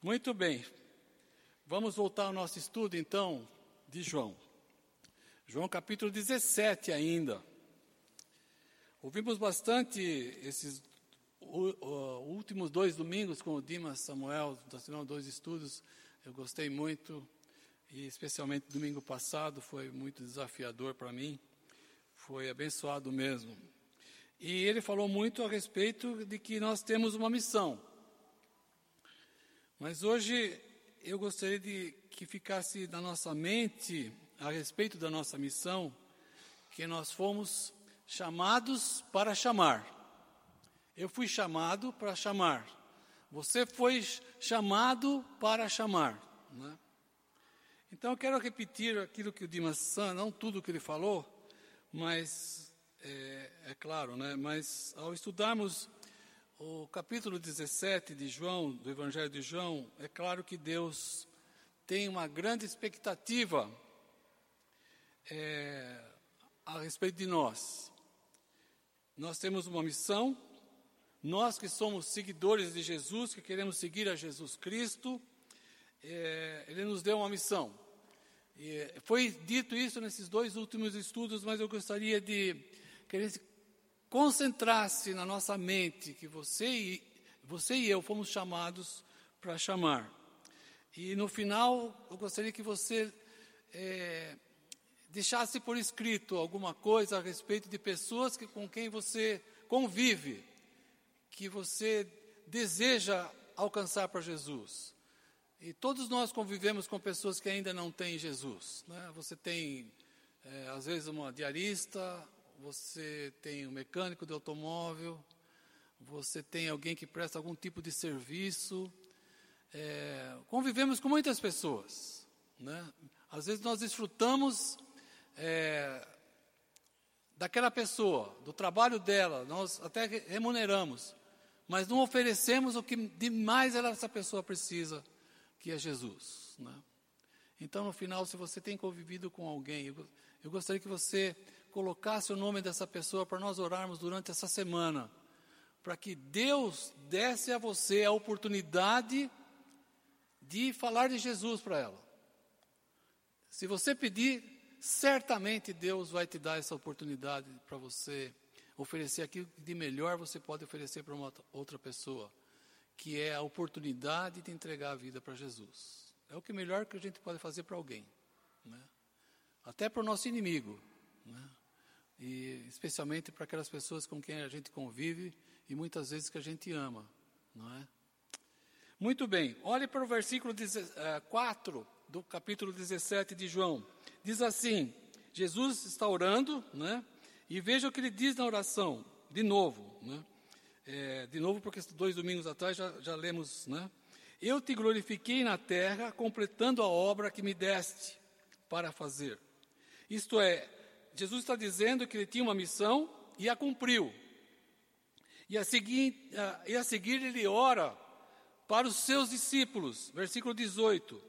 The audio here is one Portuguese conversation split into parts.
Muito bem. Vamos voltar ao nosso estudo, então, de João. João capítulo 17 ainda. Ouvimos bastante esses últimos dois domingos com o Dimas Samuel, nós dois estudos, eu gostei muito, e especialmente domingo passado foi muito desafiador para mim, foi abençoado mesmo. E ele falou muito a respeito de que nós temos uma missão. Mas hoje eu gostaria de que ficasse na nossa mente a respeito da nossa missão, que nós fomos chamados para chamar. Eu fui chamado para chamar. Você foi chamado para chamar. Né? Então eu quero repetir aquilo que o Dimas San, não tudo que ele falou, mas é, é claro, né? mas ao estudarmos o capítulo 17 de João, do Evangelho de João, é claro que Deus tem uma grande expectativa é, a respeito de nós. Nós temos uma missão, nós que somos seguidores de Jesus, que queremos seguir a Jesus Cristo, é, Ele nos deu uma missão. E foi dito isso nesses dois últimos estudos, mas eu gostaria de que ele se concentrasse na nossa mente que você e, você e eu fomos chamados para chamar. E no final, eu gostaria que você é, deixasse por escrito alguma coisa a respeito de pessoas que, com quem você convive, que você deseja alcançar para Jesus. E todos nós convivemos com pessoas que ainda não têm Jesus. Né? Você tem, é, às vezes, uma diarista, você tem um mecânico de automóvel, você tem alguém que presta algum tipo de serviço. É, convivemos com muitas pessoas. Né? Às vezes nós desfrutamos é, daquela pessoa, do trabalho dela, nós até remuneramos, mas não oferecemos o que demais essa pessoa precisa, que é Jesus. Né? Então, no final, se você tem convivido com alguém, eu, eu gostaria que você colocasse o nome dessa pessoa para nós orarmos durante essa semana, para que Deus desse a você a oportunidade de falar de Jesus para ela. Se você pedir, certamente Deus vai te dar essa oportunidade para você oferecer aquilo que de melhor você pode oferecer para uma outra pessoa, que é a oportunidade de entregar a vida para Jesus. É o que melhor que a gente pode fazer para alguém, né? até para o nosso inimigo. Né? E especialmente para aquelas pessoas com quem a gente convive e muitas vezes que a gente ama, não é? Muito bem, olhe para o versículo 4 eh, do capítulo 17 de João. Diz assim: Jesus está orando, né? E veja o que ele diz na oração, de novo, né? É, de novo, porque dois domingos atrás já, já lemos, né? Eu te glorifiquei na terra, completando a obra que me deste para fazer. Isto é, Jesus está dizendo que ele tinha uma missão e a cumpriu. E a seguir, e a seguir ele ora para os seus discípulos, versículo 18: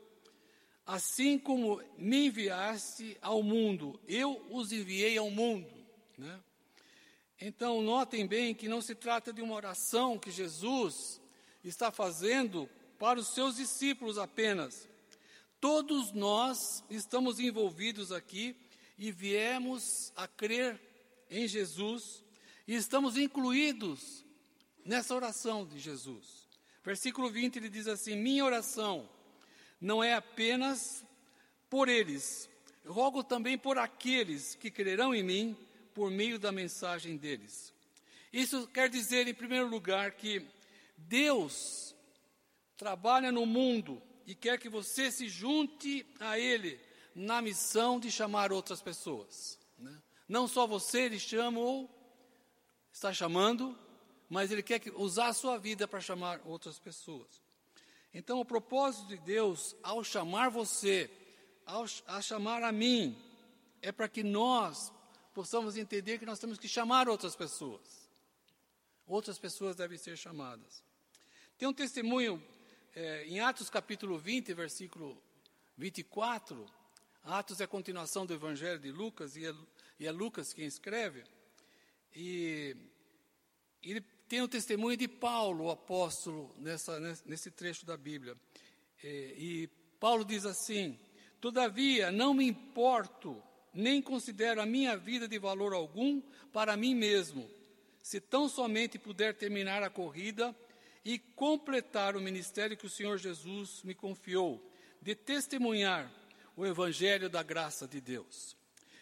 Assim como me enviaste ao mundo, eu os enviei ao mundo. Né? Então, notem bem que não se trata de uma oração que Jesus está fazendo para os seus discípulos apenas. Todos nós estamos envolvidos aqui e viemos a crer em Jesus e estamos incluídos nessa oração de Jesus. Versículo 20 ele diz assim: Minha oração não é apenas por eles, rogo também por aqueles que crerão em mim por meio da mensagem deles. Isso quer dizer, em primeiro lugar, que Deus trabalha no mundo e quer que você se junte a Ele na missão de chamar outras pessoas. Né? Não só você, ele chama ou está chamando, mas ele quer usar a sua vida para chamar outras pessoas. Então, o propósito de Deus, ao chamar você, ao chamar a mim, é para que nós possamos entender que nós temos que chamar outras pessoas. Outras pessoas devem ser chamadas. Tem um testemunho é, em Atos capítulo 20, versículo 24, Atos é a continuação do Evangelho de Lucas, e é, e é Lucas quem escreve. E ele tem o testemunho de Paulo, o apóstolo, nessa, nesse trecho da Bíblia. É, e Paulo diz assim: Todavia, não me importo, nem considero a minha vida de valor algum para mim mesmo, se tão somente puder terminar a corrida e completar o ministério que o Senhor Jesus me confiou, de testemunhar o evangelho da graça de Deus.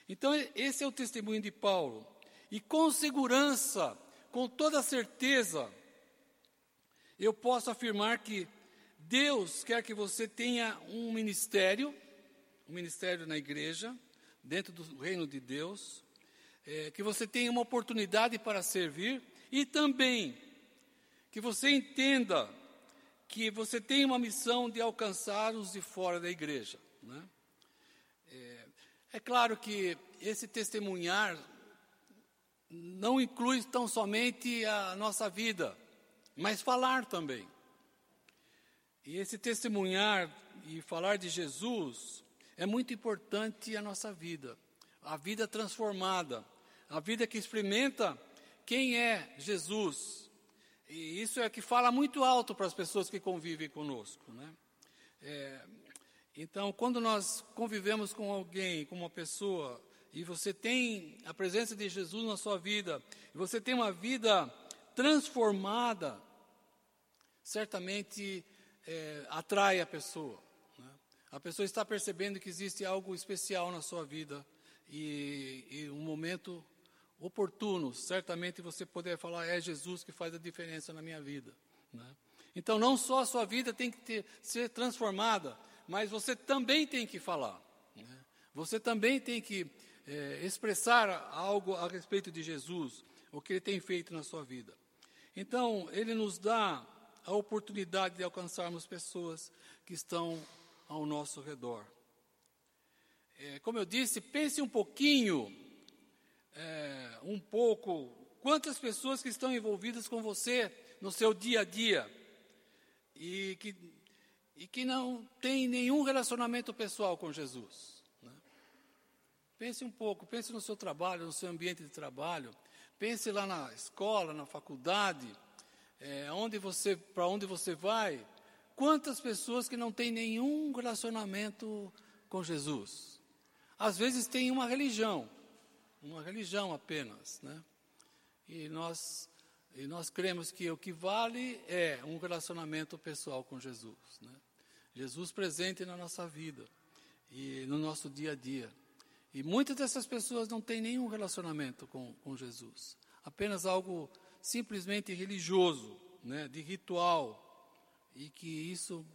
Então, esse é o testemunho de Paulo. E com segurança, com toda certeza, eu posso afirmar que Deus quer que você tenha um ministério, um ministério na igreja, dentro do reino de Deus, é, que você tenha uma oportunidade para servir e também que você entenda que você tem uma missão de alcançar os de fora da igreja. Né? É, é claro que esse testemunhar não inclui tão somente a nossa vida, mas falar também. E esse testemunhar e falar de Jesus é muito importante a nossa vida, a vida transformada, a vida que experimenta quem é Jesus. E isso é que fala muito alto para as pessoas que convivem conosco, né? É, então, quando nós convivemos com alguém, com uma pessoa, e você tem a presença de Jesus na sua vida, e você tem uma vida transformada, certamente é, atrai a pessoa. Né? A pessoa está percebendo que existe algo especial na sua vida e, e um momento oportuno, certamente você poder falar, é Jesus que faz a diferença na minha vida. Né? Então, não só a sua vida tem que ter, ser transformada, mas você também tem que falar. Né? Você também tem que é, expressar algo a respeito de Jesus, o que ele tem feito na sua vida. Então, ele nos dá a oportunidade de alcançarmos pessoas que estão ao nosso redor. É, como eu disse, pense um pouquinho, é, um pouco, quantas pessoas que estão envolvidas com você no seu dia a dia e que, e que não tem nenhum relacionamento pessoal com Jesus. Né? Pense um pouco, pense no seu trabalho, no seu ambiente de trabalho, pense lá na escola, na faculdade é, onde você, para onde você vai, quantas pessoas que não têm nenhum relacionamento com Jesus? Às vezes tem uma religião, uma religião apenas, né? E nós, e nós cremos que o que vale é um relacionamento pessoal com Jesus, né? Jesus presente na nossa vida e no nosso dia a dia. E muitas dessas pessoas não têm nenhum relacionamento com, com Jesus, apenas algo simplesmente religioso, né, de ritual, e que isso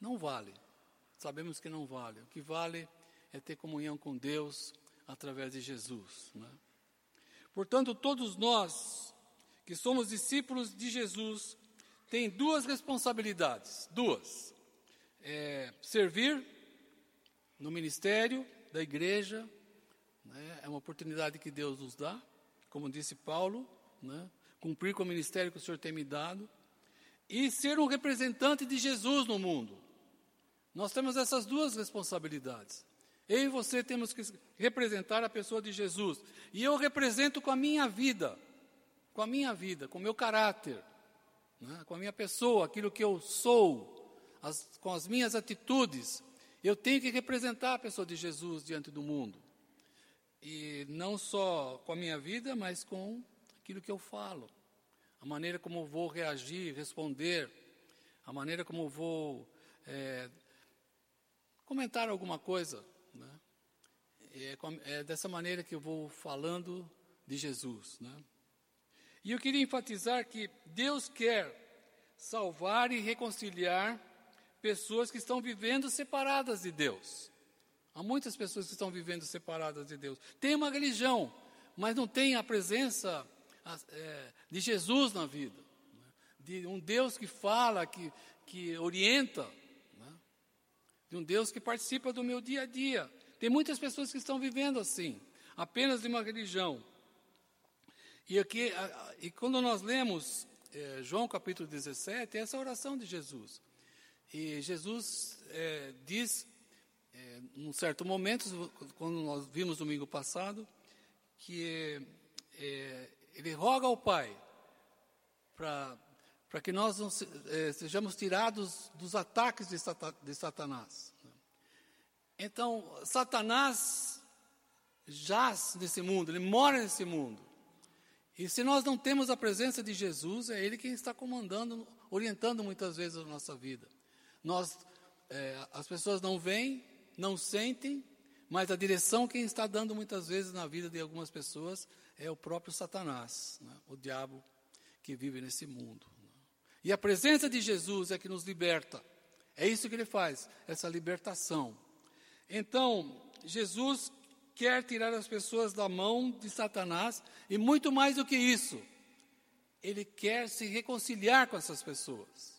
não vale. Sabemos que não vale. O que vale é ter comunhão com Deus através de Jesus. Né? Portanto, todos nós que somos discípulos de Jesus tem duas responsabilidades, duas: é, servir no ministério da igreja, né, é uma oportunidade que Deus nos dá, como disse Paulo, né, cumprir com o ministério que o Senhor tem me dado e ser um representante de Jesus no mundo. Nós temos essas duas responsabilidades. Eu e você temos que representar a pessoa de Jesus. E eu represento com a minha vida, com a minha vida, com o meu caráter, né? com a minha pessoa, aquilo que eu sou, as, com as minhas atitudes. Eu tenho que representar a pessoa de Jesus diante do mundo. E não só com a minha vida, mas com aquilo que eu falo, a maneira como eu vou reagir, responder, a maneira como eu vou é, comentar alguma coisa. Né? É, é, dessa maneira que eu vou falando de Jesus. Né? E eu queria enfatizar que Deus quer salvar e reconciliar pessoas que estão vivendo separadas de Deus. Há muitas pessoas que estão vivendo separadas de Deus. Tem uma religião, mas não tem a presença é, de Jesus na vida, né? de um Deus que fala, que, que orienta, né? de um Deus que participa do meu dia a dia. Tem muitas pessoas que estão vivendo assim, apenas de uma religião. E, aqui, e quando nós lemos é, João capítulo 17, é essa oração de Jesus. E Jesus é, diz, é, num certo momento, quando nós vimos domingo passado, que é, ele roga ao Pai para que nós não se, é, sejamos tirados dos ataques de, sata, de Satanás. Então, Satanás jaz nesse mundo, ele mora nesse mundo. E se nós não temos a presença de Jesus, é Ele quem está comandando, orientando muitas vezes a nossa vida. Nós, é, as pessoas não veem, não sentem, mas a direção quem está dando muitas vezes na vida de algumas pessoas é o próprio Satanás, né? o diabo que vive nesse mundo. Né? E a presença de Jesus é que nos liberta. É isso que ele faz, essa libertação. Então, Jesus quer tirar as pessoas da mão de Satanás e muito mais do que isso, ele quer se reconciliar com essas pessoas.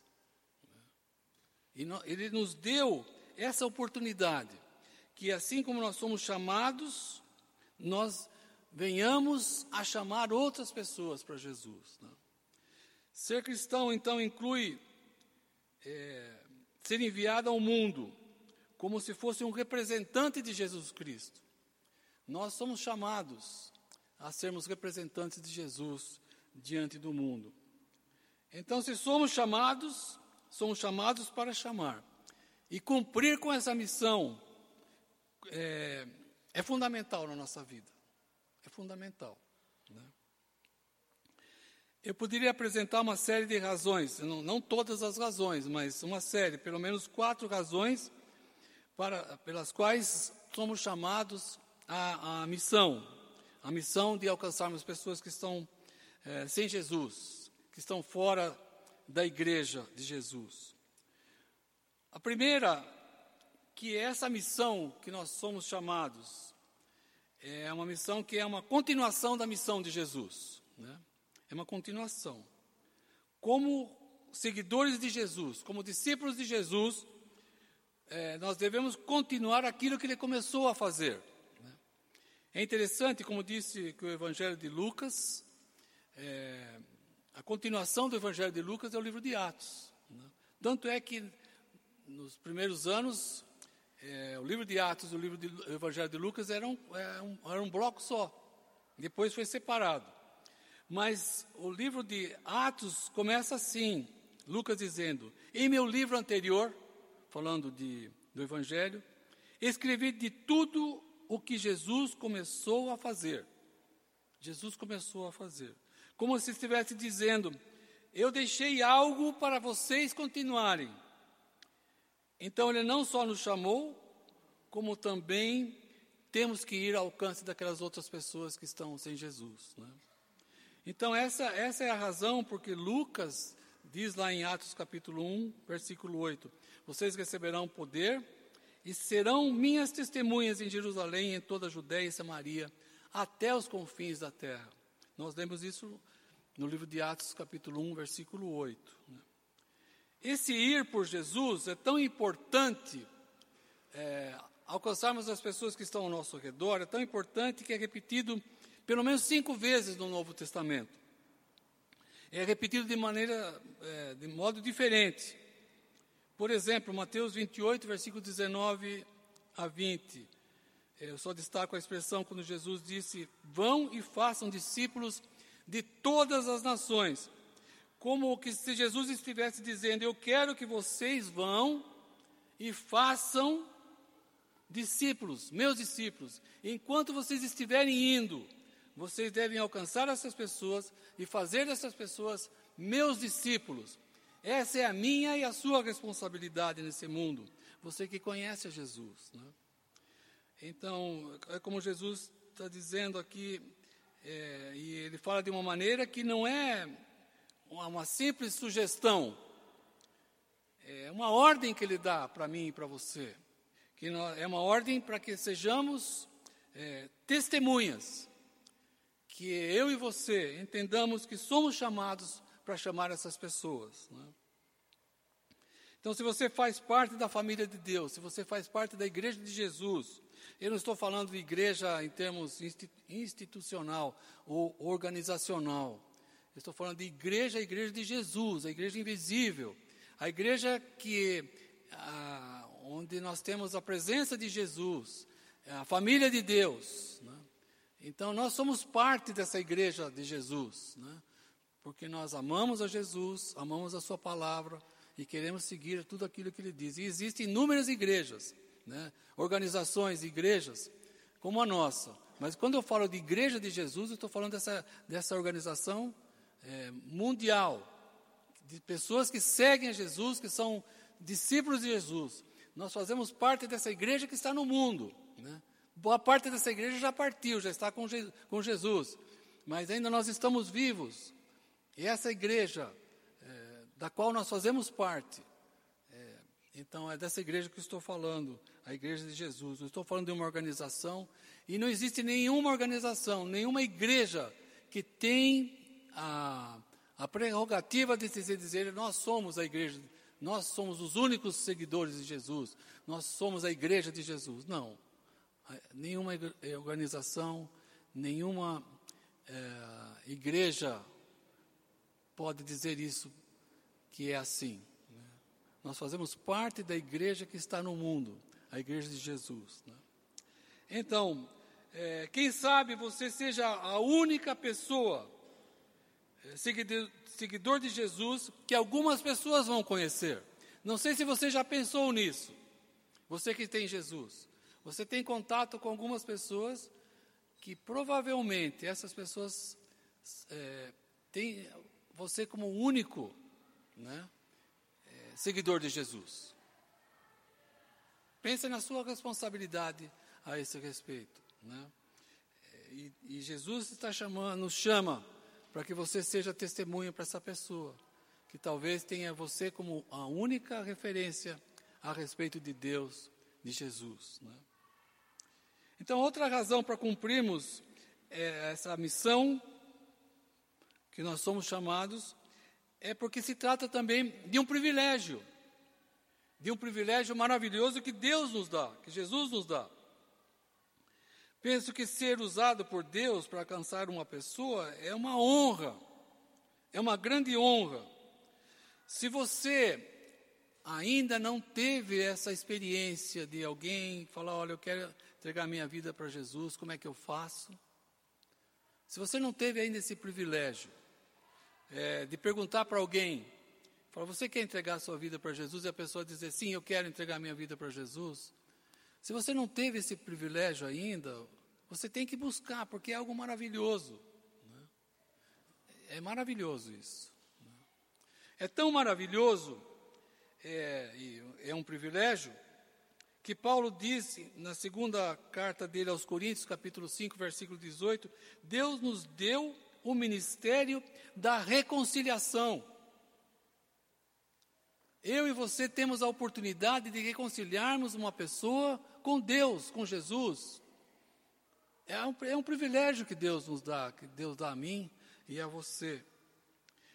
Ele nos deu essa oportunidade, que assim como nós somos chamados, nós venhamos a chamar outras pessoas para Jesus. Né? Ser cristão, então, inclui é, ser enviado ao mundo como se fosse um representante de Jesus Cristo. Nós somos chamados a sermos representantes de Jesus diante do mundo. Então, se somos chamados, somos chamados para chamar. E cumprir com essa missão é, é fundamental na nossa vida. É fundamental. Né? Eu poderia apresentar uma série de razões, não, não, todas as razões, mas uma série, pelo menos quatro razões, para, pelas quais somos chamados a, a missão, a missão de alcançarmos pessoas que estão é, sem Jesus, que estão fora da igreja de Jesus. A primeira, que é essa missão que nós somos chamados, é uma missão que é uma continuação da missão de Jesus. Né? É uma continuação. Como seguidores de Jesus, como discípulos de Jesus, é, nós devemos continuar aquilo que ele começou a fazer. É interessante, como disse que o Evangelho de Lucas, é, a continuação do Evangelho de Lucas é o livro de Atos. Né? Tanto é que nos primeiros anos, é, o livro de Atos e o livro do Evangelho de Lucas eram é, um, era um bloco só. Depois foi separado. Mas o livro de Atos começa assim, Lucas dizendo: Em meu livro anterior, falando de, do Evangelho, escrevi de tudo o que Jesus começou a fazer. Jesus começou a fazer. Como se estivesse dizendo: Eu deixei algo para vocês continuarem. Então, Ele não só nos chamou, como também temos que ir ao alcance daquelas outras pessoas que estão sem Jesus. Né? Então, essa, essa é a razão porque Lucas diz lá em Atos capítulo 1, versículo 8: Vocês receberão poder e serão minhas testemunhas em Jerusalém, em toda a Judéia e Samaria, até os confins da terra. Nós lemos isso no livro de Atos, capítulo 1, versículo 8. Né? Esse ir por Jesus é tão importante, é, alcançarmos as pessoas que estão ao nosso redor, é tão importante que é repetido pelo menos cinco vezes no Novo Testamento. É repetido de maneira, é, de modo diferente. Por exemplo, Mateus 28, versículo 19 a 20. Eu só destaco a expressão quando Jesus disse: Vão e façam discípulos de todas as nações. Como que se Jesus estivesse dizendo: Eu quero que vocês vão e façam discípulos, meus discípulos. Enquanto vocês estiverem indo, vocês devem alcançar essas pessoas e fazer dessas pessoas meus discípulos. Essa é a minha e a sua responsabilidade nesse mundo. Você que conhece a Jesus. Né? Então, é como Jesus está dizendo aqui, é, e ele fala de uma maneira que não é uma, simples sugestão, é uma ordem que ele dá para mim e para você. Que é uma ordem para que sejamos é, testemunhas, que eu e você entendamos que somos chamados para chamar essas pessoas. Né? Então, se você faz parte da família de Deus, se você faz parte da igreja de Jesus, eu não estou falando de igreja em termos institucional ou organizacional. Eu estou falando de igreja, a igreja de Jesus, a igreja invisível, a igreja que a, onde nós temos a presença de Jesus, a família de Deus. Né? Então, nós somos parte dessa igreja de Jesus. Né? porque nós amamos a Jesus, amamos a Sua palavra e queremos seguir tudo aquilo que Ele diz. E existem inúmeras igrejas, né? organizações, igrejas, como a nossa. Mas quando eu falo de Igreja de Jesus, eu estou falando dessa, dessa organização é, mundial, de pessoas que seguem a Jesus, que são discípulos de Jesus. Nós fazemos parte dessa igreja que está no mundo. Né? Boa parte dessa igreja já partiu, já está com, com Jesus. Mas ainda nós estamos vivos. E essa igreja, é, da qual nós fazemos parte, então é dessa igreja que eu estou falando, a igreja de Jesus. Eu estou falando de uma organização, e não existe nenhuma organização, nenhuma igreja que tem a, a prerrogativa de dizer, dizer, nós somos a igreja, nós somos os únicos seguidores de Jesus, nós somos a igreja de Jesus. Não. Nenhuma eh, organização, nenhuma é, igreja pode dizer isso, que é assim. Nós fazemos parte da igreja que está no mundo, a igreja de Jesus. Né? Então, é, quem sabe você seja a única pessoa, é, seguidor, seguidor de Jesus, que algumas pessoas vão conhecer. Não sei se você já pensou nisso, você que tem Jesus. Você tem contato com algumas pessoas que provavelmente essas pessoas é, têm você como único né, seguidor de Jesus. Pense na sua responsabilidade a esse respeito. Né? E, e Jesus está chamando, nos chama para que você seja testemunha para essa pessoa, que talvez tenha você como a única referência a respeito de Deus, de Jesus. Né? Então, outra razão para cumprirmos é, essa missão que nós somos chamados, é porque se trata também de um privilégio, de um privilégio maravilhoso que Deus nos dá, que Jesus nos dá. Penso que ser usado por Deus para alcançar uma pessoa é uma honra, é uma grande honra. Se você ainda não teve essa experiência de alguém falar: olha, eu quero entregar minha vida para Jesus, como é que eu faço? Se você não teve ainda esse privilégio, é, de perguntar para alguém, falar, você quer entregar a sua vida para Jesus? E a pessoa dizer, sim, eu quero entregar minha vida para Jesus. Se você não teve esse privilégio ainda, você tem que buscar, porque é algo maravilhoso. Né? É maravilhoso isso. Né? É tão maravilhoso, é, é um privilégio, que Paulo disse na segunda carta dele aos Coríntios, capítulo 5, versículo 18: Deus nos deu o ministério da reconciliação. Eu e você temos a oportunidade de reconciliarmos uma pessoa com Deus, com Jesus. É um, é um privilégio que Deus nos dá, que Deus dá a mim e a você.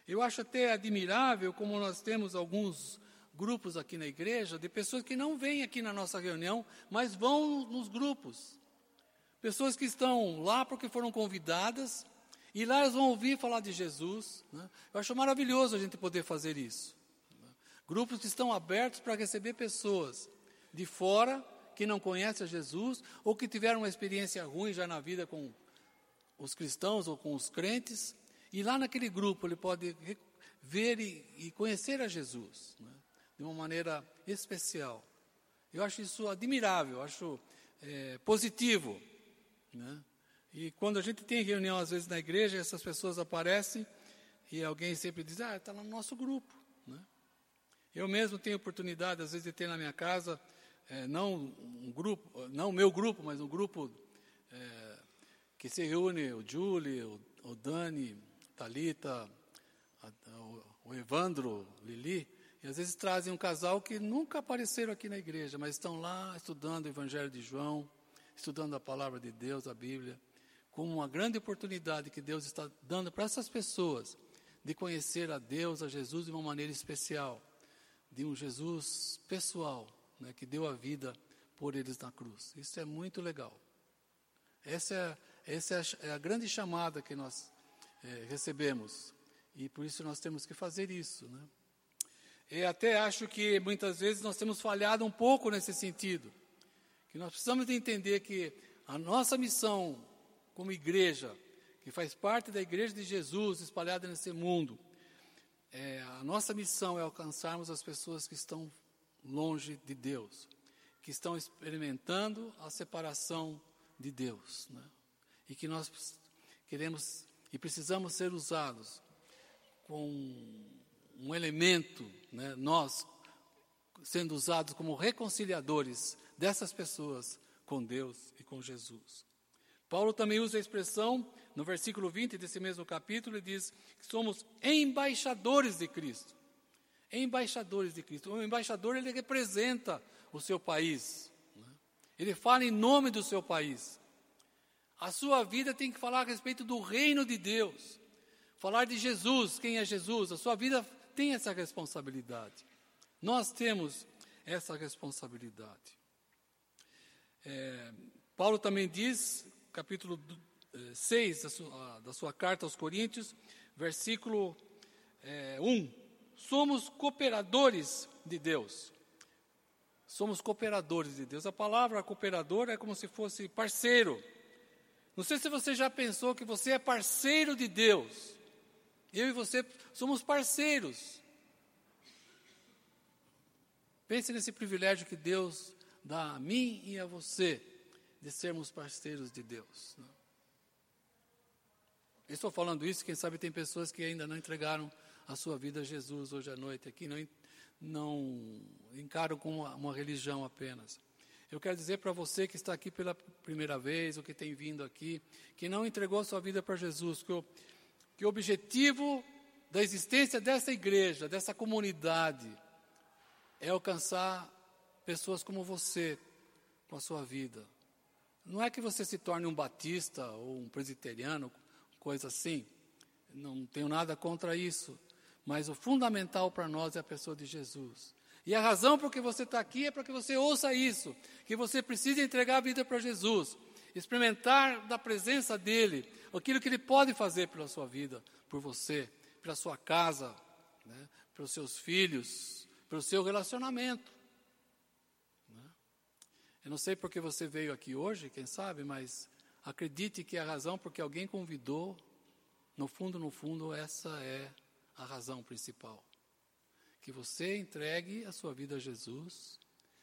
Eu acho até admirável como nós temos alguns grupos aqui na igreja de pessoas que não vêm aqui na nossa reunião, mas vão nos grupos. Pessoas que estão lá porque foram convidadas e lá eles vão ouvir falar de Jesus. Né? Eu acho maravilhoso a gente poder fazer isso. Né? Grupos que estão abertos para receber pessoas de fora que não conhecem a Jesus ou que tiveram uma experiência ruim já na vida com os cristãos ou com os crentes. E lá naquele grupo ele pode ver e, e conhecer a Jesus né? de uma maneira especial. Eu acho isso admirável, acho é, positivo. Né? E quando a gente tem reunião, às vezes, na igreja, essas pessoas aparecem e alguém sempre diz, ah, está lá no nosso grupo. Né? Eu mesmo tenho oportunidade, às vezes, de ter na minha casa, é, não um grupo, não o meu grupo, mas um grupo é, que se reúne, o Julie, o, o Dani, Talita, o, o Evandro, Lili, e às vezes trazem um casal que nunca apareceram aqui na igreja, mas estão lá estudando o Evangelho de João, estudando a palavra de Deus, a Bíblia como uma grande oportunidade que Deus está dando para essas pessoas de conhecer a Deus, a Jesus de uma maneira especial, de um Jesus pessoal, né, que deu a vida por eles na cruz. Isso é muito legal. Essa é, essa é, a, é a grande chamada que nós é, recebemos e por isso nós temos que fazer isso, né? E até acho que muitas vezes nós temos falhado um pouco nesse sentido, que nós precisamos de entender que a nossa missão como igreja, que faz parte da Igreja de Jesus espalhada nesse mundo, é, a nossa missão é alcançarmos as pessoas que estão longe de Deus, que estão experimentando a separação de Deus, né? e que nós queremos e precisamos ser usados com um elemento, né? nós sendo usados como reconciliadores dessas pessoas com Deus e com Jesus. Paulo também usa a expressão no versículo 20 desse mesmo capítulo, ele diz que somos embaixadores de Cristo. Embaixadores de Cristo. O embaixador, ele representa o seu país. Né? Ele fala em nome do seu país. A sua vida tem que falar a respeito do reino de Deus. Falar de Jesus, quem é Jesus. A sua vida tem essa responsabilidade. Nós temos essa responsabilidade. É, Paulo também diz, capítulo 6 da sua, da sua carta aos Coríntios, versículo é, 1. Somos cooperadores de Deus. Somos cooperadores de Deus. A palavra cooperador é como se fosse parceiro. Não sei se você já pensou que você é parceiro de Deus. Eu e você somos parceiros. Pense nesse privilégio que Deus dá a mim e a você de sermos parceiros de Deus. Né? estou falando isso, quem sabe tem pessoas que ainda não entregaram a sua vida a Jesus hoje à noite aqui, não, não encaram como uma, uma religião apenas. Eu quero dizer para você que está aqui pela primeira vez, ou que tem vindo aqui, que não entregou a sua vida para Jesus, que o, que o objetivo da existência dessa igreja, dessa comunidade, é alcançar pessoas como você com a sua vida. Não é que você se torne um batista ou um presbiteriano, coisa assim. Não tenho nada contra isso. Mas o fundamental para nós é a pessoa de Jesus. E a razão por que você está aqui é para que você ouça isso, que você precisa entregar a vida para Jesus, experimentar da presença dele, aquilo que ele pode fazer pela sua vida, por você, pela sua casa, né, pelos seus filhos, pelo seu relacionamento. Eu não sei porque você veio aqui hoje, quem sabe, mas Acredite que a razão porque alguém convidou, no fundo, no fundo, essa é a razão principal. Que você entregue a sua vida a Jesus,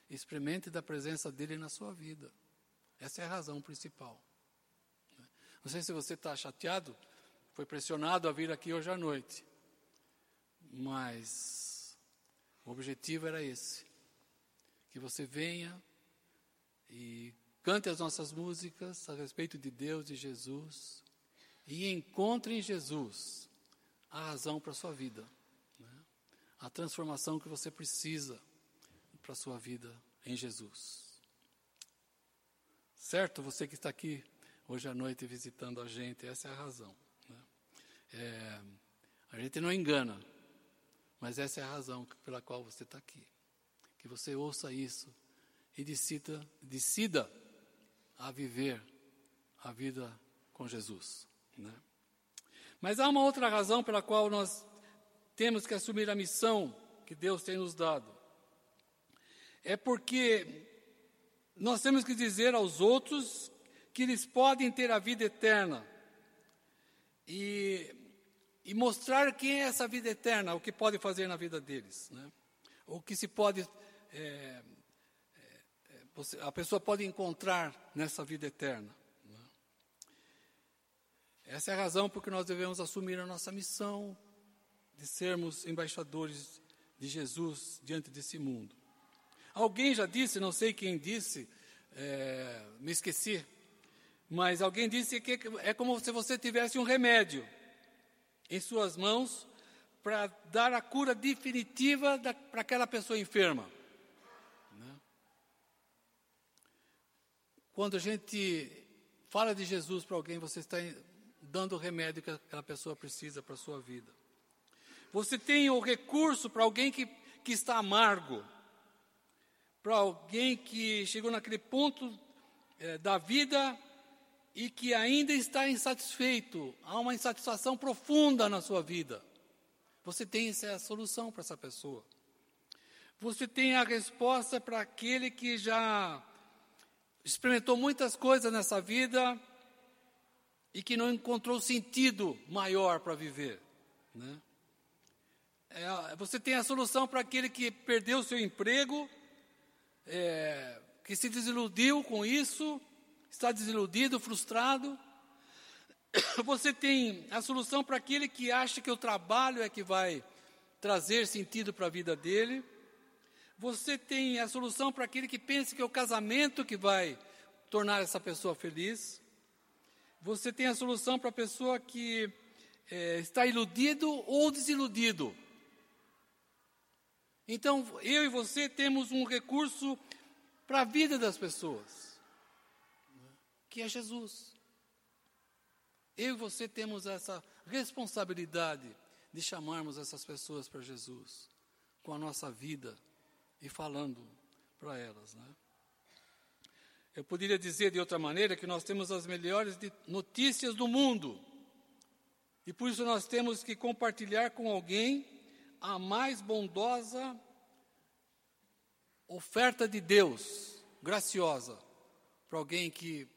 experimente da presença dele na sua vida. Essa é a razão principal. Não sei se você está chateado, foi pressionado a vir aqui hoje à noite, mas o objetivo era esse: que você venha e Cante as nossas músicas a respeito de Deus e Jesus e encontre em Jesus a razão para a sua vida, né? a transformação que você precisa para a sua vida em Jesus. Certo? Você que está aqui hoje à noite visitando a gente, essa é a razão. Né? É, a gente não engana, mas essa é a razão pela qual você está aqui. Que você ouça isso e decida, decida a viver a vida com Jesus. Né? Mas há uma outra razão pela qual nós temos que assumir a missão que Deus tem nos dado. É porque nós temos que dizer aos outros que eles podem ter a vida eterna. E, e mostrar quem é essa vida eterna, o que pode fazer na vida deles. Né? O que se pode é, você, a pessoa pode encontrar nessa vida eterna. Né? Essa é a razão por que nós devemos assumir a nossa missão de sermos embaixadores de Jesus diante desse mundo. Alguém já disse, não sei quem disse, é, me esqueci, mas alguém disse que é como se você tivesse um remédio em suas mãos para dar a cura definitiva para aquela pessoa enferma. Quando a gente fala de Jesus para alguém, você está dando o remédio que aquela pessoa precisa para a sua vida. Você tem o recurso para alguém que, que está amargo, para alguém que chegou naquele ponto é, da vida e que ainda está insatisfeito, há uma insatisfação profunda na sua vida. Você tem essa solução para essa pessoa. Você tem a resposta para aquele que já experimentou muitas coisas nessa vida e que não encontrou sentido maior para viver. Né? É, você tem a solução para aquele que perdeu seu emprego, é, que se desiludiu com isso, está desiludido, frustrado. Você tem a solução para aquele que acha que o trabalho é que vai trazer sentido para a vida dele. Você tem a solução para aquele que pensa que é o casamento que vai tornar essa pessoa feliz. Você tem a solução para a pessoa que é, está iludido ou desiludido. Então, eu e você temos um recurso para a vida das pessoas, que é Jesus. Eu e você temos essa responsabilidade de chamarmos essas pessoas para Jesus, com a nossa vida e falando para elas. Né? Eu poderia dizer de outra maneira que nós temos as melhores notícias do mundo. E por isso nós temos que compartilhar com alguém a mais bondosa oferta de Deus, graciosa, para alguém que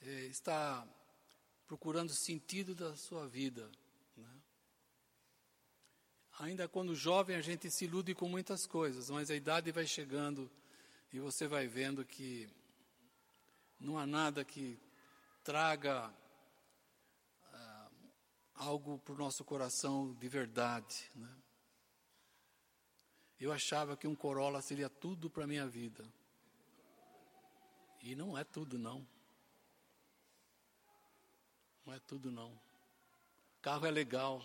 eh, está procurando sentido da sua vida. Ainda quando jovem, a gente se ilude com muitas coisas, mas a idade vai chegando e você vai vendo que não há nada que traga ah, algo para o nosso coração de verdade. Né? Eu achava que um Corolla seria tudo para a minha vida. E não é tudo, não. Não é tudo não. Carro é legal,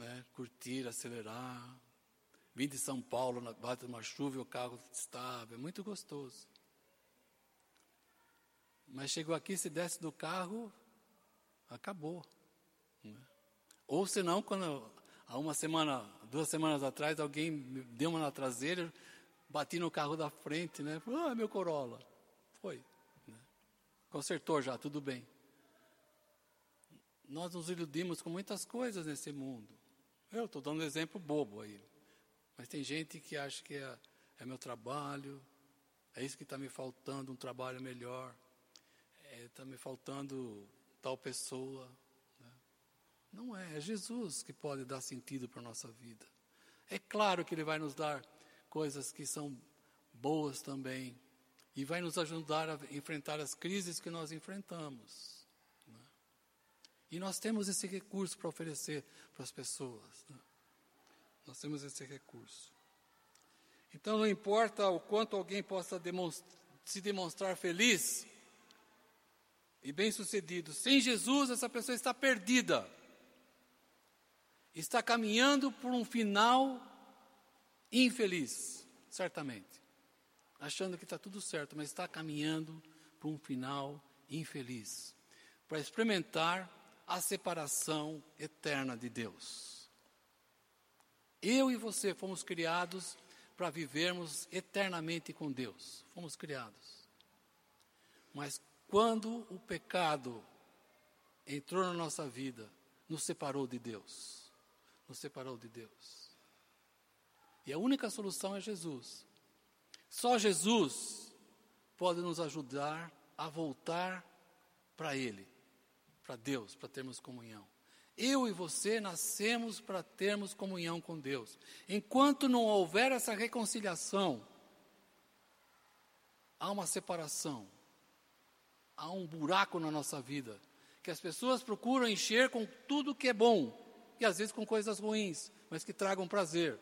né? Curtir, acelerar. Vim de São Paulo, bate uma chuva e o carro estava, é muito gostoso. Mas chegou aqui, se desce do carro, acabou. Né? Ou senão, quando há uma semana, duas semanas atrás, alguém me deu uma na traseira, bati no carro da frente, né? Ah, meu Corolla. Foi. Né? Consertou já, tudo bem. Nós nos iludimos com muitas coisas nesse mundo. Eu estou dando um exemplo bobo aí. Mas tem gente que acha que é, é meu trabalho, é isso que está me faltando, um trabalho melhor. Está é, me faltando tal pessoa. Né? Não é, é Jesus que pode dar sentido para a nossa vida. É claro que Ele vai nos dar coisas que são boas também. E vai nos ajudar a enfrentar as crises que nós enfrentamos. E nós temos esse recurso para oferecer para as pessoas. Né? Nós temos esse recurso. Então, não importa o quanto alguém possa se demonstrar feliz e bem-sucedido, sem Jesus, essa pessoa está perdida. Está caminhando por um final infeliz, certamente. Achando que está tudo certo, mas está caminhando por um final infeliz. Para experimentar a separação eterna de Deus. Eu e você fomos criados para vivermos eternamente com Deus. Fomos criados. Mas quando o pecado entrou na nossa vida, nos separou de Deus. Nos separou de Deus. E a única solução é Jesus. Só Jesus pode nos ajudar a voltar para Ele para Deus, para termos comunhão. Eu e você nascemos para termos comunhão com Deus. Enquanto não houver essa reconciliação, há uma separação, há um buraco na nossa vida, que as pessoas procuram encher com tudo que é bom, e às vezes com coisas ruins, mas que tragam prazer.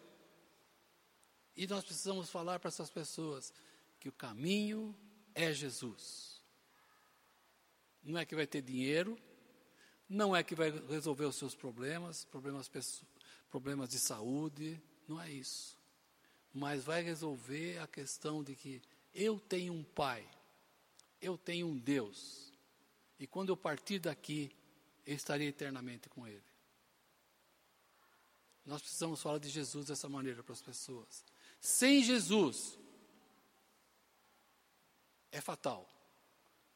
E nós precisamos falar para essas pessoas que o caminho é Jesus. Não é que vai ter dinheiro, não é que vai resolver os seus problemas, problemas, problemas de saúde, não é isso. Mas vai resolver a questão de que eu tenho um Pai, eu tenho um Deus, e quando eu partir daqui, eu estarei eternamente com Ele. Nós precisamos falar de Jesus dessa maneira para as pessoas. Sem Jesus, é fatal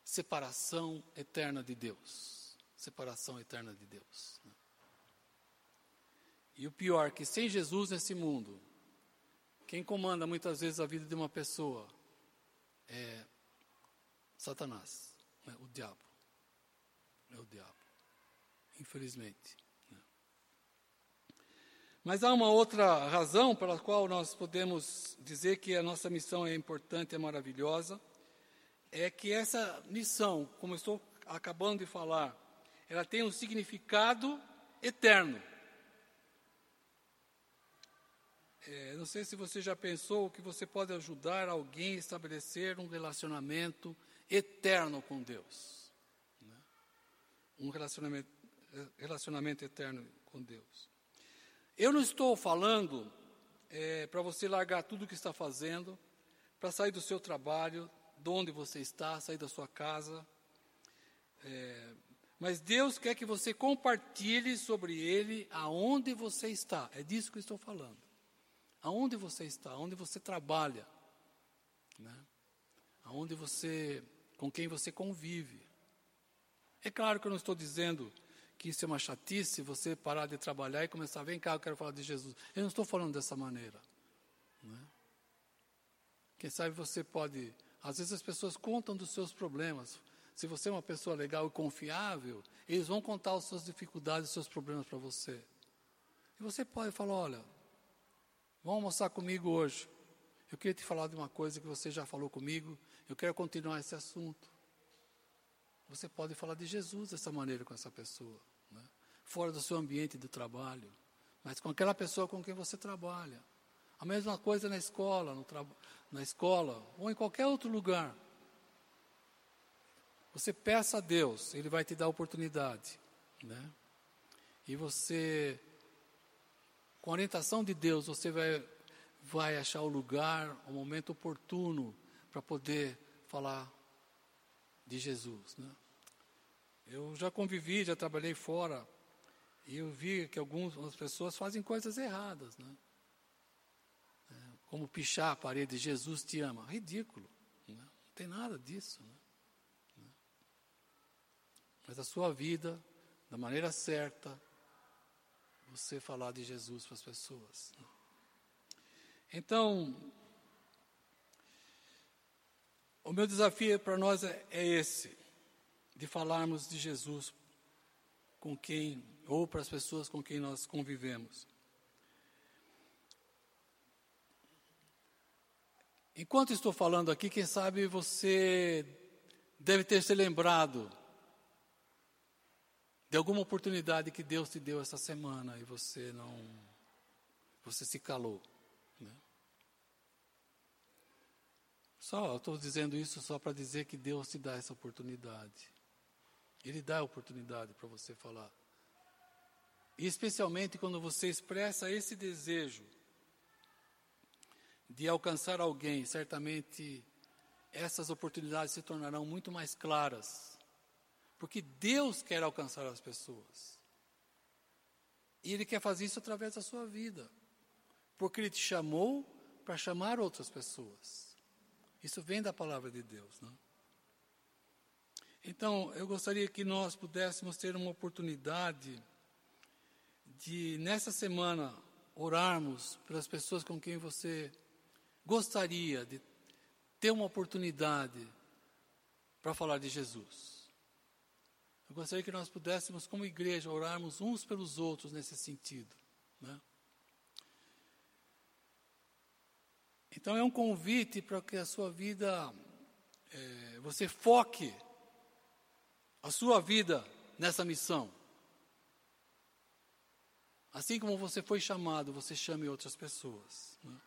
separação eterna de Deus separação eterna de Deus. Né? E o pior, que sem Jesus nesse mundo, quem comanda muitas vezes a vida de uma pessoa é Satanás, né? o diabo. É o diabo. Infelizmente. Né? Mas há uma outra razão pela qual nós podemos dizer que a nossa missão é importante, é maravilhosa, é que essa missão, como eu estou acabando de falar, ela tem um significado eterno. É, não sei se você já pensou que você pode ajudar alguém a estabelecer um relacionamento eterno com Deus. Né? Um relacionamento, relacionamento eterno com Deus. Eu não estou falando é, para você largar tudo o que está fazendo, para sair do seu trabalho, de onde você está, sair da sua casa. É, mas Deus quer que você compartilhe sobre Ele aonde você está. É disso que eu estou falando. Aonde você está, aonde você trabalha, né? aonde você, com quem você convive. É claro que eu não estou dizendo que isso é uma chatice, você parar de trabalhar e começar, vem cá, eu quero falar de Jesus. Eu não estou falando dessa maneira. Né? Quem sabe você pode, às vezes as pessoas contam dos seus problemas. Se você é uma pessoa legal e confiável, eles vão contar as suas dificuldades, os seus problemas para você. E você pode falar, olha, Vamos almoçar comigo hoje. Eu queria te falar de uma coisa que você já falou comigo. Eu quero continuar esse assunto. Você pode falar de Jesus dessa maneira com essa pessoa, né? fora do seu ambiente de trabalho, mas com aquela pessoa com quem você trabalha. A mesma coisa na escola, no na escola ou em qualquer outro lugar. Você peça a Deus, Ele vai te dar a oportunidade, né? E você com a orientação de Deus, você vai, vai achar o lugar, o momento oportuno para poder falar de Jesus. Né? Eu já convivi, já trabalhei fora, e eu vi que algumas pessoas fazem coisas erradas. Né? É, como pichar a parede, Jesus te ama. Ridículo. Né? Não tem nada disso. Né? Mas a sua vida, da maneira certa, você falar de Jesus para as pessoas. Então, o meu desafio para nós é, é esse, de falarmos de Jesus com quem, ou para as pessoas com quem nós convivemos. Enquanto estou falando aqui, quem sabe você deve ter se lembrado de alguma oportunidade que Deus te deu essa semana e você não, você se calou. Né? Só, estou dizendo isso só para dizer que Deus te dá essa oportunidade. Ele dá a oportunidade para você falar. E especialmente quando você expressa esse desejo de alcançar alguém, certamente essas oportunidades se tornarão muito mais claras porque Deus quer alcançar as pessoas. E Ele quer fazer isso através da sua vida. Porque Ele te chamou para chamar outras pessoas. Isso vem da palavra de Deus. Não? Então, eu gostaria que nós pudéssemos ter uma oportunidade de, nessa semana, orarmos pelas pessoas com quem você gostaria de ter uma oportunidade para falar de Jesus. Eu gostaria que nós pudéssemos, como igreja, orarmos uns pelos outros nesse sentido. Né? Então é um convite para que a sua vida, é, você foque a sua vida nessa missão. Assim como você foi chamado, você chame outras pessoas. Né?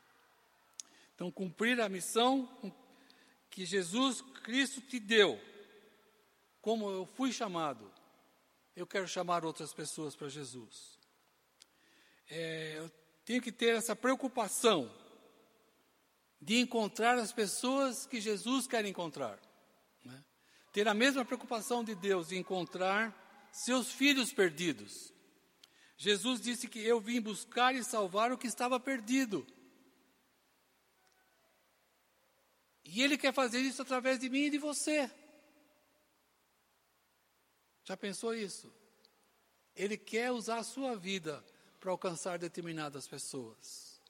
Então, cumprir a missão que Jesus Cristo te deu como eu fui chamado, eu quero chamar outras pessoas para Jesus. É, eu tenho que ter essa preocupação de encontrar as pessoas que Jesus quer encontrar. Né? Ter a mesma preocupação de Deus de encontrar seus filhos perdidos. Jesus disse que eu vim buscar e salvar o que estava perdido. E Ele quer fazer isso através de mim e de você. Já pensou isso? Ele quer usar a sua vida para alcançar determinadas pessoas.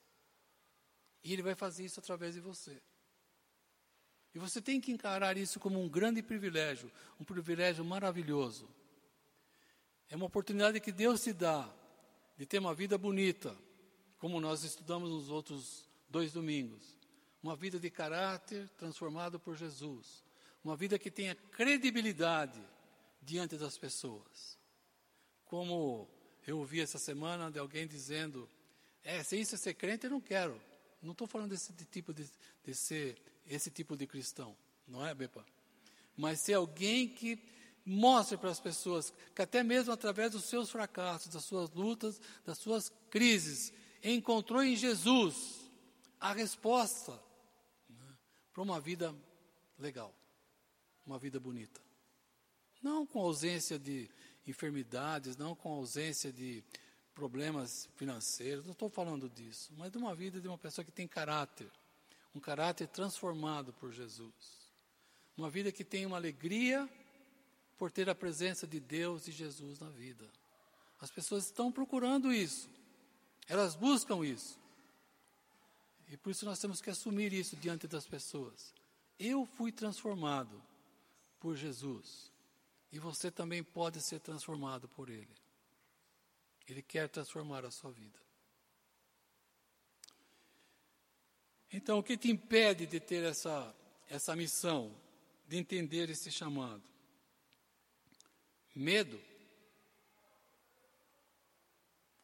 E ele vai fazer isso através de você. E você tem que encarar isso como um grande privilégio, um privilégio maravilhoso. É uma oportunidade que Deus te dá de ter uma vida bonita, como nós estudamos nos outros dois domingos. Uma vida de caráter transformado por Jesus. Uma vida que tenha credibilidade diante das pessoas. Como eu ouvi essa semana de alguém dizendo: É, se isso é ser crente, eu não quero. Não estou falando desse tipo de, de ser esse tipo de cristão, não é, Bepa? Mas ser alguém que mostre para as pessoas que até mesmo através dos seus fracassos, das suas lutas, das suas crises, encontrou em Jesus a resposta né, para uma vida legal, uma vida bonita. Não com ausência de enfermidades, não com ausência de problemas financeiros, não estou falando disso, mas de uma vida de uma pessoa que tem caráter, um caráter transformado por Jesus. Uma vida que tem uma alegria por ter a presença de Deus e Jesus na vida. As pessoas estão procurando isso, elas buscam isso. E por isso nós temos que assumir isso diante das pessoas. Eu fui transformado por Jesus. E você também pode ser transformado por Ele. Ele quer transformar a sua vida. Então, o que te impede de ter essa, essa missão, de entender esse chamado? Medo?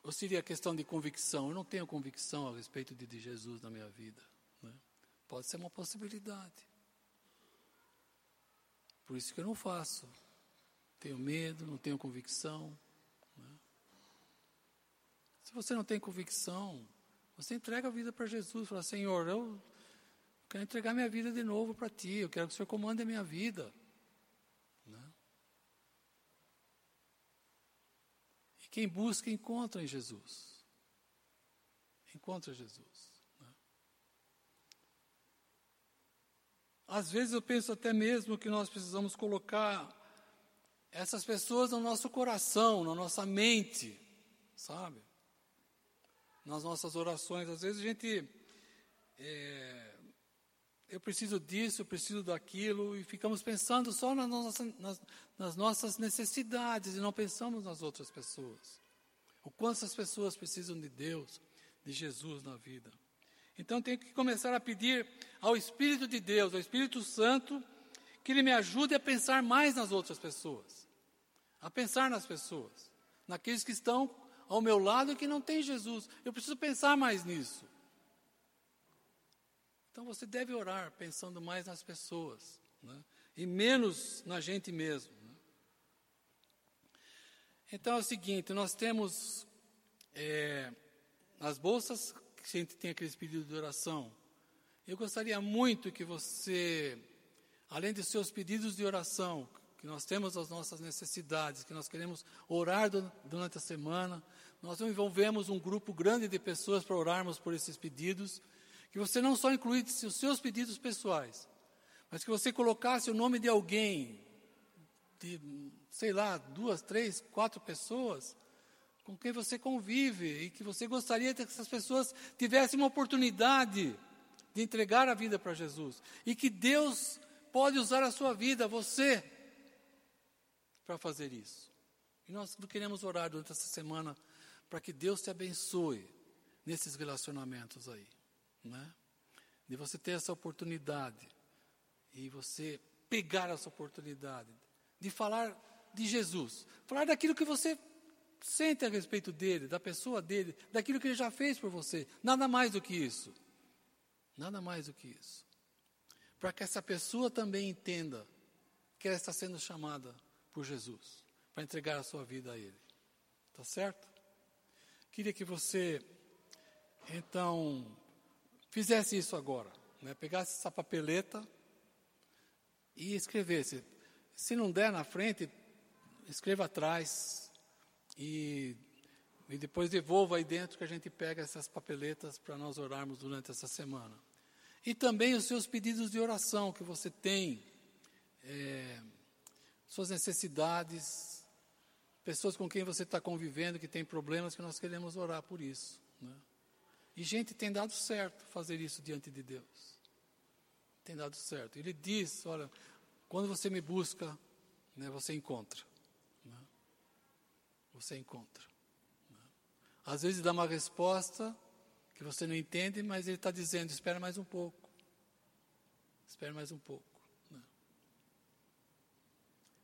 Ou seria a questão de convicção? Eu não tenho convicção a respeito de, de Jesus na minha vida. Né? Pode ser uma possibilidade. Por isso que eu não faço. Tenho medo, não tenho convicção. Né? Se você não tem convicção, você entrega a vida para Jesus. Fala, Senhor, eu quero entregar minha vida de novo para Ti. Eu quero que o Senhor comande a minha vida. Né? E quem busca, encontra em Jesus. Encontra Jesus. Né? Às vezes eu penso até mesmo que nós precisamos colocar essas pessoas no nosso coração, na nossa mente, sabe? Nas nossas orações. Às vezes a gente. É, eu preciso disso, eu preciso daquilo, e ficamos pensando só nas nossas, nas, nas nossas necessidades e não pensamos nas outras pessoas. O quanto essas pessoas precisam de Deus, de Jesus na vida. Então tenho que começar a pedir ao Espírito de Deus, ao Espírito Santo, que ele me ajude a pensar mais nas outras pessoas, a pensar nas pessoas, naqueles que estão ao meu lado e que não têm Jesus. Eu preciso pensar mais nisso. Então você deve orar pensando mais nas pessoas né? e menos na gente mesmo. Né? Então é o seguinte: nós temos é, as bolsas que a gente tem aqueles pedidos de oração. Eu gostaria muito que você além de seus pedidos de oração, que nós temos as nossas necessidades, que nós queremos orar durante a semana, nós envolvemos um grupo grande de pessoas para orarmos por esses pedidos, que você não só incluísse os seus pedidos pessoais, mas que você colocasse o nome de alguém, de, sei lá, duas, três, quatro pessoas, com quem você convive e que você gostaria que essas pessoas tivessem uma oportunidade de entregar a vida para Jesus. E que Deus pode usar a sua vida, você, para fazer isso. E nós queremos orar durante essa semana para que Deus te abençoe nesses relacionamentos aí, né? De você ter essa oportunidade e você pegar essa oportunidade de falar de Jesus, falar daquilo que você sente a respeito dele, da pessoa dele, daquilo que ele já fez por você, nada mais do que isso. Nada mais do que isso para que essa pessoa também entenda que ela está sendo chamada por Jesus para entregar a sua vida a Ele. Tá certo? Queria que você, então, fizesse isso agora, né? pegasse essa papeleta e escrevesse. Se não der na frente, escreva atrás e, e depois devolva aí dentro que a gente pega essas papeletas para nós orarmos durante essa semana. E também os seus pedidos de oração que você tem, é, suas necessidades, pessoas com quem você está convivendo que tem problemas, que nós queremos orar por isso. Né? E gente tem dado certo fazer isso diante de Deus. Tem dado certo. Ele diz: olha, quando você me busca, né, você encontra. Né? você encontra. Às vezes dá uma resposta que você não entende, mas ele está dizendo: espera mais um pouco. Espera mais um pouco. Né?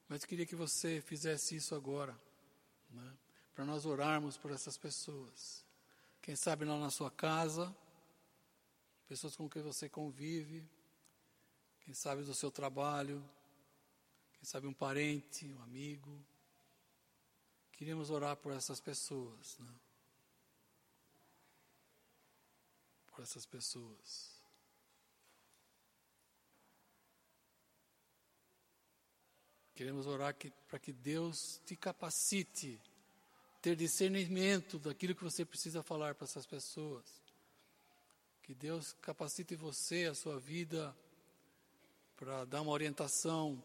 Mas eu queria que você fizesse isso agora, né? para nós orarmos por essas pessoas. Quem sabe lá na sua casa, pessoas com quem você convive, quem sabe do seu trabalho, quem sabe um parente, um amigo. Queríamos orar por essas pessoas, né? Por essas pessoas. Queremos orar para que Deus te capacite, ter discernimento daquilo que você precisa falar para essas pessoas. Que Deus capacite você, a sua vida, para dar uma orientação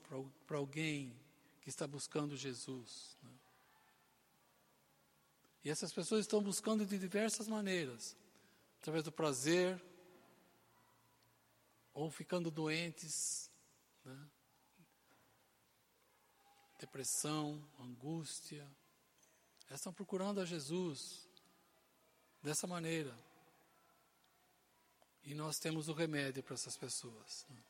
para alguém que está buscando Jesus. Né? E essas pessoas estão buscando de diversas maneiras através do prazer, ou ficando doentes, né? depressão, angústia. Elas estão procurando a Jesus dessa maneira. E nós temos o remédio para essas pessoas. Né?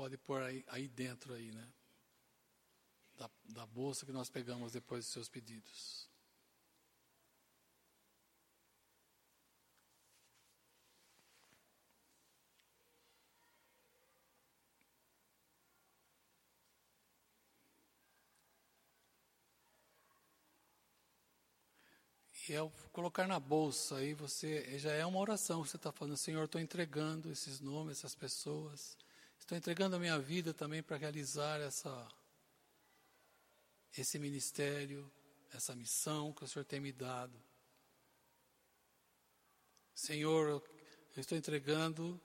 Pode pôr aí, aí dentro aí, né? Da, da bolsa que nós pegamos depois dos seus pedidos. E ao colocar na bolsa aí, você já é uma oração que você está falando, Senhor, estou entregando esses nomes, essas pessoas. Estou entregando a minha vida também para realizar essa, esse ministério, essa missão que o Senhor tem me dado. Senhor, eu estou entregando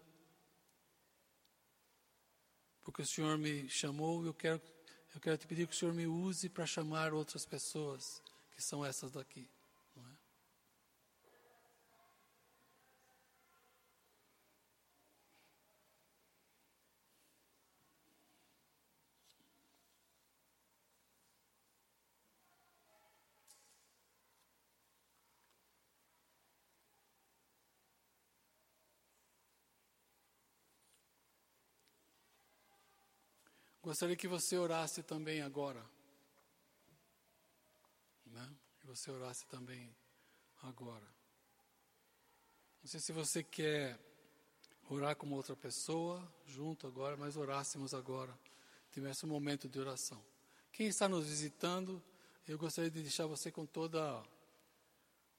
porque o Senhor me chamou e eu quero, eu quero te pedir que o Senhor me use para chamar outras pessoas, que são essas daqui. Gostaria que você orasse também agora. Né? Que você orasse também agora. Não sei se você quer orar com outra pessoa, junto agora, mas orássemos agora. Tivesse um momento de oração. Quem está nos visitando, eu gostaria de deixar você com toda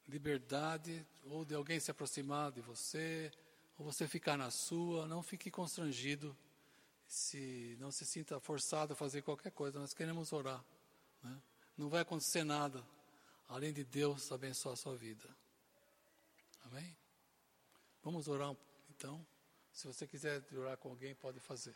liberdade, ou de alguém se aproximar de você, ou você ficar na sua, não fique constrangido se não se sinta forçado a fazer qualquer coisa, nós queremos orar. Né? Não vai acontecer nada, além de Deus abençoar a sua vida. Amém? Vamos orar então. Se você quiser orar com alguém, pode fazer.